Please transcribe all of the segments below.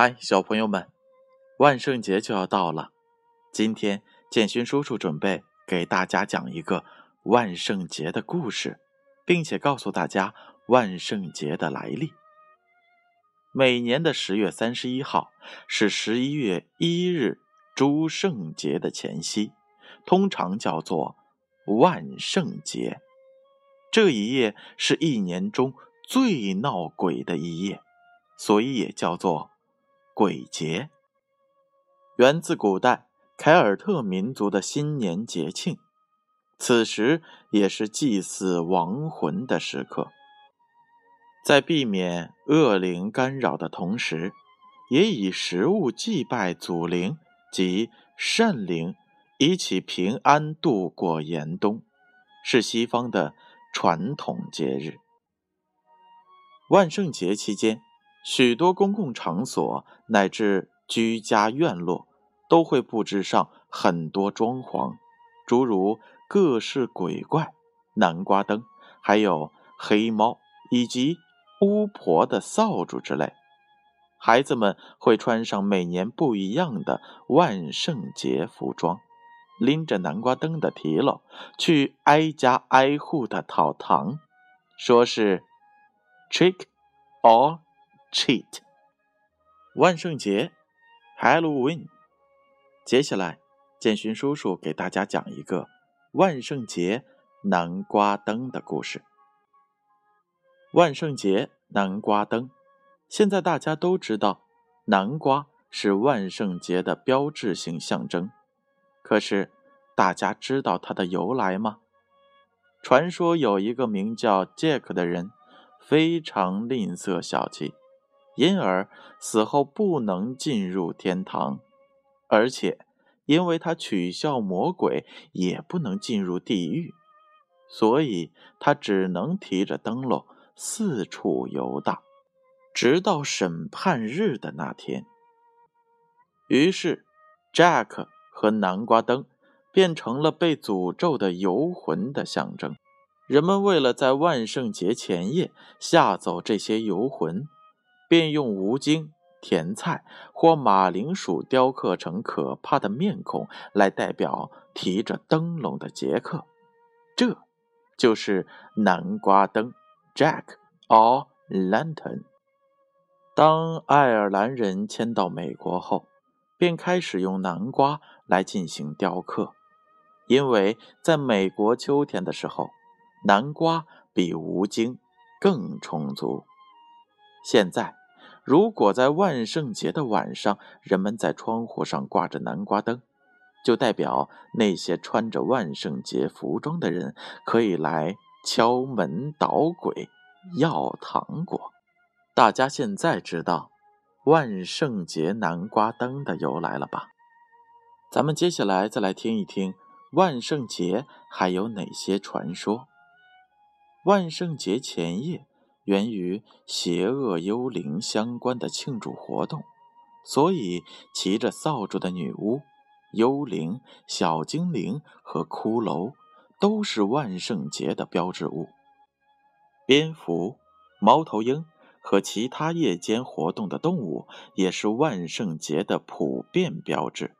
嗨，小朋友们，万圣节就要到了。今天建勋叔叔准备给大家讲一个万圣节的故事，并且告诉大家万圣节的来历。每年的十月三十一号是十一月一日诸圣节的前夕，通常叫做万圣节。这一夜是一年中最闹鬼的一夜，所以也叫做。鬼节源自古代凯尔特民族的新年节庆，此时也是祭祀亡魂的时刻。在避免恶灵干扰的同时，也以食物祭拜祖灵及善灵，以祈平安度过严冬，是西方的传统节日。万圣节期间。许多公共场所乃至居家院落都会布置上很多装潢，诸如各式鬼怪、南瓜灯，还有黑猫以及巫婆的扫帚之类。孩子们会穿上每年不一样的万圣节服装，拎着南瓜灯的提篓去挨家挨户的讨糖，说是 trick or。Cheat，万圣节，Halloween。接下来，建勋叔叔给大家讲一个万圣节南瓜灯的故事。万圣节南瓜灯，现在大家都知道，南瓜是万圣节的标志性象征。可是，大家知道它的由来吗？传说有一个名叫 Jack 的人，非常吝啬小气。因而死后不能进入天堂，而且因为他取笑魔鬼，也不能进入地狱，所以他只能提着灯笼四处游荡，直到审判日的那天。于是，Jack 和南瓜灯变成了被诅咒的游魂的象征。人们为了在万圣节前夜吓走这些游魂。便用吴京、甜菜或马铃薯雕刻成可怕的面孔来代表提着灯笼的杰克，这就是南瓜灯 （Jack or Lantern）。当爱尔兰人迁到美国后，便开始用南瓜来进行雕刻，因为在美国秋天的时候，南瓜比吴京更充足。现在。如果在万圣节的晚上，人们在窗户上挂着南瓜灯，就代表那些穿着万圣节服装的人可以来敲门捣鬼、要糖果。大家现在知道万圣节南瓜灯的由来了吧？咱们接下来再来听一听万圣节还有哪些传说。万圣节前夜。源于邪恶幽灵相关的庆祝活动，所以骑着扫帚的女巫、幽灵、小精灵和骷髅都是万圣节的标志物。蝙蝠、猫头鹰和其他夜间活动的动物也是万圣节的普遍标志。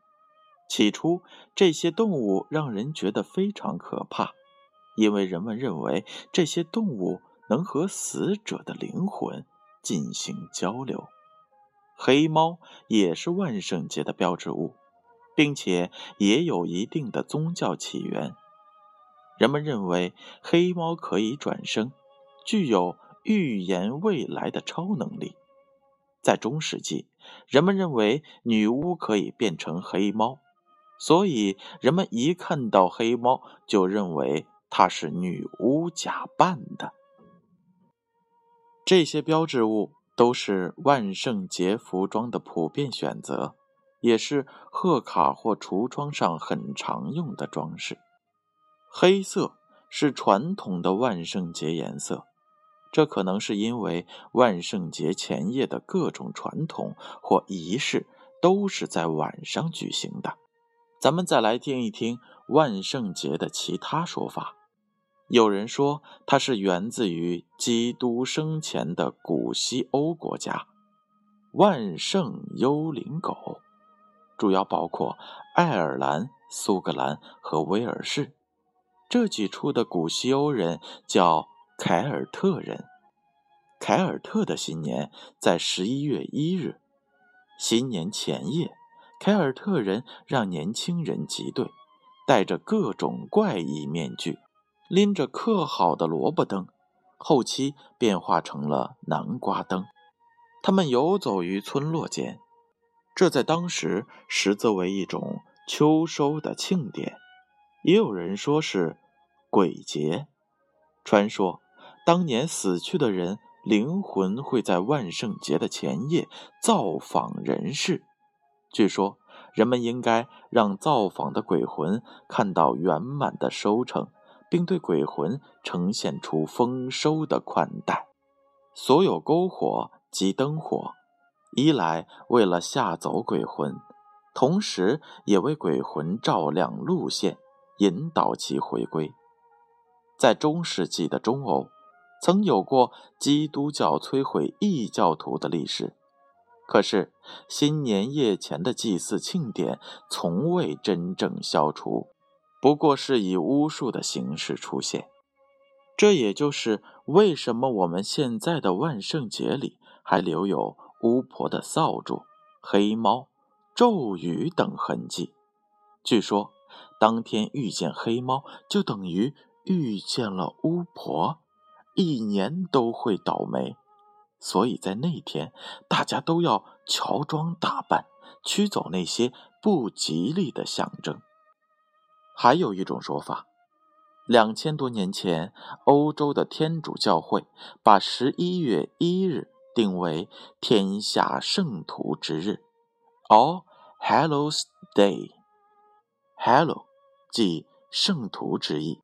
起初，这些动物让人觉得非常可怕，因为人们认为这些动物。能和死者的灵魂进行交流。黑猫也是万圣节的标志物，并且也有一定的宗教起源。人们认为黑猫可以转生，具有预言未来的超能力。在中世纪，人们认为女巫可以变成黑猫，所以人们一看到黑猫就认为它是女巫假扮的。这些标志物都是万圣节服装的普遍选择，也是贺卡或橱窗上很常用的装饰。黑色是传统的万圣节颜色，这可能是因为万圣节前夜的各种传统或仪式都是在晚上举行的。咱们再来听一听万圣节的其他说法。有人说，它是源自于基督生前的古西欧国家。万圣幽灵狗，主要包括爱尔兰、苏格兰和威尔士。这几处的古西欧人叫凯尔特人。凯尔特的新年在十一月一日。新年前夜，凯尔特人让年轻人集队，戴着各种怪异面具，拎着刻好的萝卜灯，后期变化成了南瓜灯。他们游走于村落间，这在当时实则为一种秋收的庆典。也有人说是鬼节。传说当年死去的人。灵魂会在万圣节的前夜造访人世。据说，人们应该让造访的鬼魂看到圆满的收成，并对鬼魂呈现出丰收的款待。所有篝火及灯火，一来为了吓走鬼魂，同时也为鬼魂照亮路线，引导其回归。在中世纪的中欧。曾有过基督教摧毁异教徒的历史，可是新年夜前的祭祀庆典从未真正消除，不过是以巫术的形式出现。这也就是为什么我们现在的万圣节里还留有巫婆的扫帚、黑猫、咒语等痕迹。据说，当天遇见黑猫，就等于遇见了巫婆。一年都会倒霉，所以在那天，大家都要乔装打扮，驱走那些不吉利的象征。还有一种说法，两千多年前，欧洲的天主教会把十一月一日定为天下圣徒之日 （All Hallows Day）。Hallow 即圣徒之意。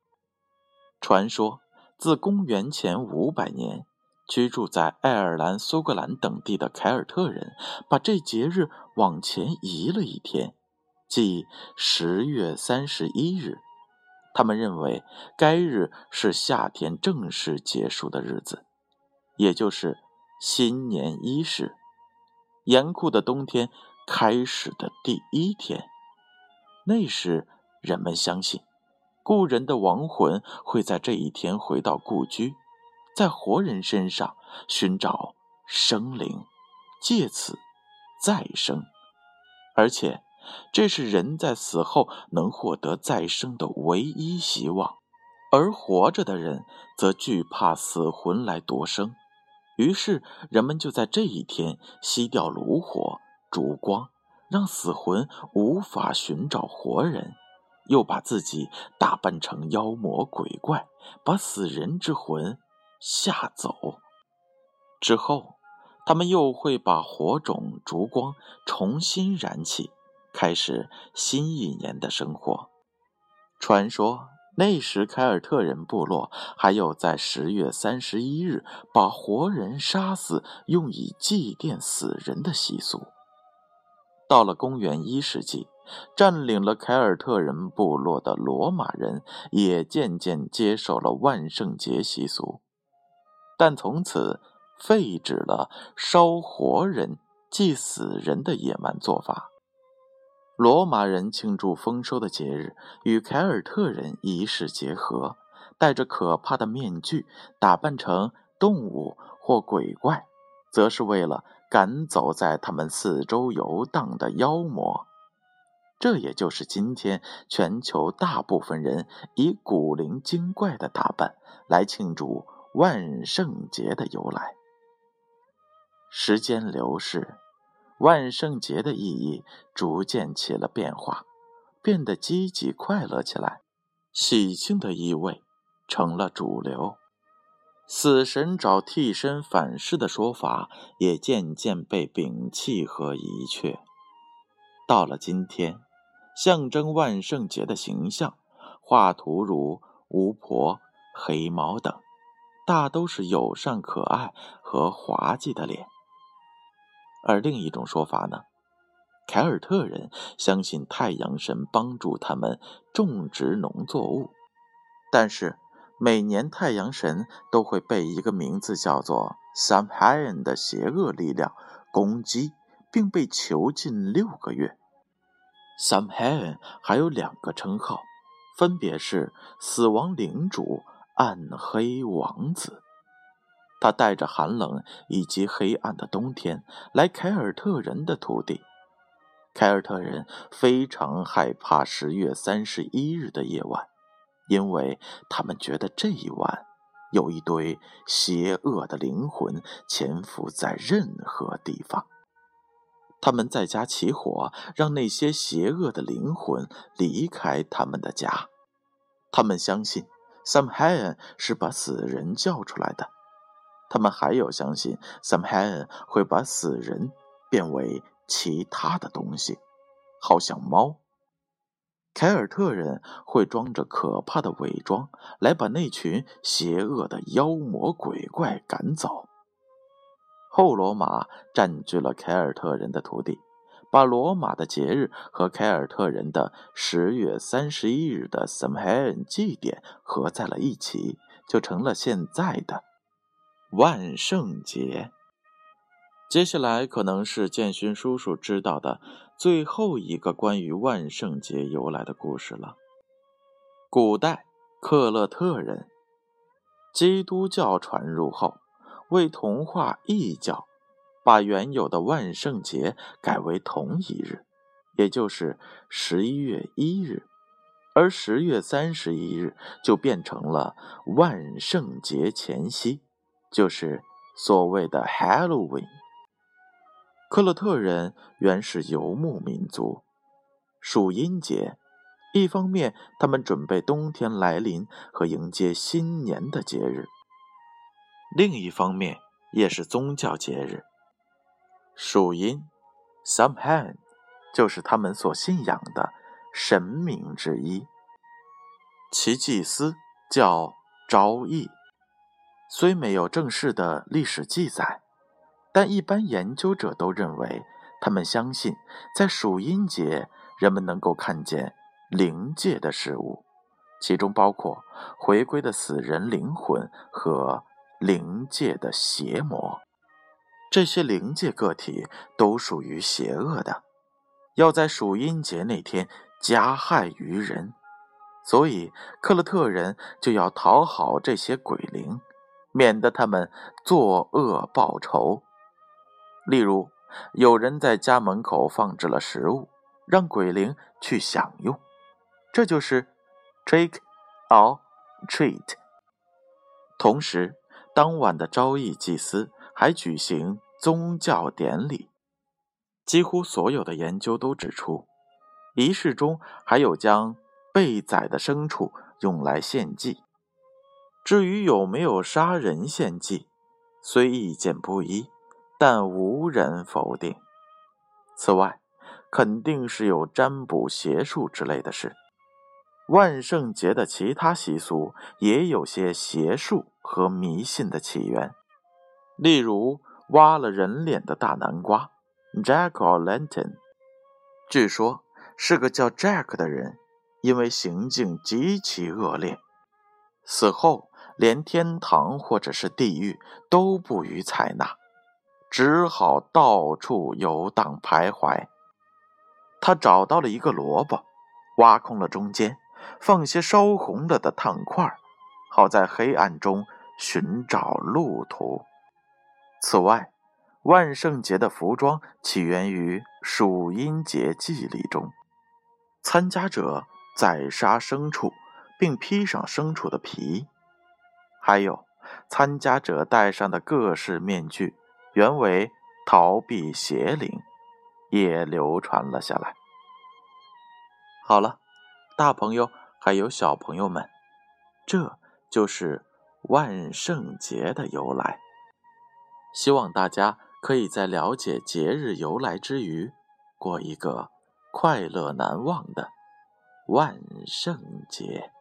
传说。自公元前五百年，居住在爱尔兰、苏格兰等地的凯尔特人把这节日往前移了一天，即十月三十一日。他们认为该日是夏天正式结束的日子，也就是新年伊始，严酷的冬天开始的第一天。那时，人们相信。故人的亡魂会在这一天回到故居，在活人身上寻找生灵，借此再生，而且这是人在死后能获得再生的唯一希望。而活着的人则惧怕死魂来夺生，于是人们就在这一天熄掉炉火、烛光，让死魂无法寻找活人。又把自己打扮成妖魔鬼怪，把死人之魂吓走。之后，他们又会把火种、烛光重新燃起，开始新一年的生活。传说那时凯尔特人部落还有在十月三十一日把活人杀死，用以祭奠死人的习俗。到了公元一世纪。占领了凯尔特人部落的罗马人也渐渐接受了万圣节习俗，但从此废止了烧活人祭死人的野蛮做法。罗马人庆祝丰收的节日与凯尔特人仪式结合，戴着可怕的面具，打扮成动物或鬼怪，则是为了赶走在他们四周游荡的妖魔。这也就是今天全球大部分人以古灵精怪的打扮来庆祝万圣节的由来。时间流逝，万圣节的意义逐渐起了变化，变得积极快乐起来，喜庆的意味成了主流。死神找替身反噬的说法也渐渐被摒弃和遗却。到了今天。象征万圣节的形象，画图如巫婆、黑猫等，大都是友善可爱和滑稽的脸。而另一种说法呢，凯尔特人相信太阳神帮助他们种植农作物，但是每年太阳神都会被一个名字叫做 Samhain 的邪恶力量攻击，并被囚禁六个月。Sam Han 还有两个称号，分别是死亡领主、暗黑王子。他带着寒冷以及黑暗的冬天来凯尔特人的土地。凯尔特人非常害怕十月三十一日的夜晚，因为他们觉得这一晚有一堆邪恶的灵魂潜伏在任何地方。他们在家起火，让那些邪恶的灵魂离开他们的家。他们相信 Sam Han 是把死人叫出来的。他们还有相信，Sam Han 会把死人变为其他的东西，好像猫。凯尔特人会装着可怕的伪装来把那群邪恶的妖魔鬼怪赶走。后罗马占据了凯尔特人的土地，把罗马的节日和凯尔特人的十月三十一日的 Sam Han 祭典合在了一起，就成了现在的。万圣节，接下来可能是建勋叔叔知道的最后一个关于万圣节由来的故事了。古代克勒特人，基督教传入后，为同化异教，把原有的万圣节改为同一日，也就是十一月一日，而十月三十一日就变成了万圣节前夕。就是所谓的 Halloween。克洛特人原是游牧民族，属阴节。一方面，他们准备冬天来临和迎接新年的节日；另一方面，也是宗教节日。属阴，Samhain，就是他们所信仰的神明之一，其祭司叫昭义。虽没有正式的历史记载，但一般研究者都认为，他们相信在属阴节，人们能够看见灵界的事物，其中包括回归的死人灵魂和灵界的邪魔。这些灵界个体都属于邪恶的，要在属阴节那天加害于人，所以克勒特人就要讨好这些鬼灵。免得他们作恶报仇。例如，有人在家门口放置了食物，让鬼灵去享用，这就是 trick or treat。同时，当晚的昭义祭司还举行宗教典礼。几乎所有的研究都指出，仪式中还有将被宰的牲畜用来献祭。至于有没有杀人献祭，虽意见不一，但无人否定。此外，肯定是有占卜邪术之类的事。万圣节的其他习俗也有些邪术和迷信的起源，例如挖了人脸的大南瓜 （Jack o' Lantern），据说是个叫 Jack 的人，因为行径极其恶劣，死后。连天堂或者是地狱都不予采纳，只好到处游荡徘徊。他找到了一个萝卜，挖空了中间，放些烧红了的炭块，好在黑暗中寻找路途。此外，万圣节的服装起源于属阴节祭礼中，参加者宰杀牲畜，并披上牲畜的皮。还有，参加者戴上的各式面具，原为逃避邪灵，也流传了下来。好了，大朋友还有小朋友们，这就是万圣节的由来。希望大家可以在了解节日由来之余，过一个快乐难忘的万圣节。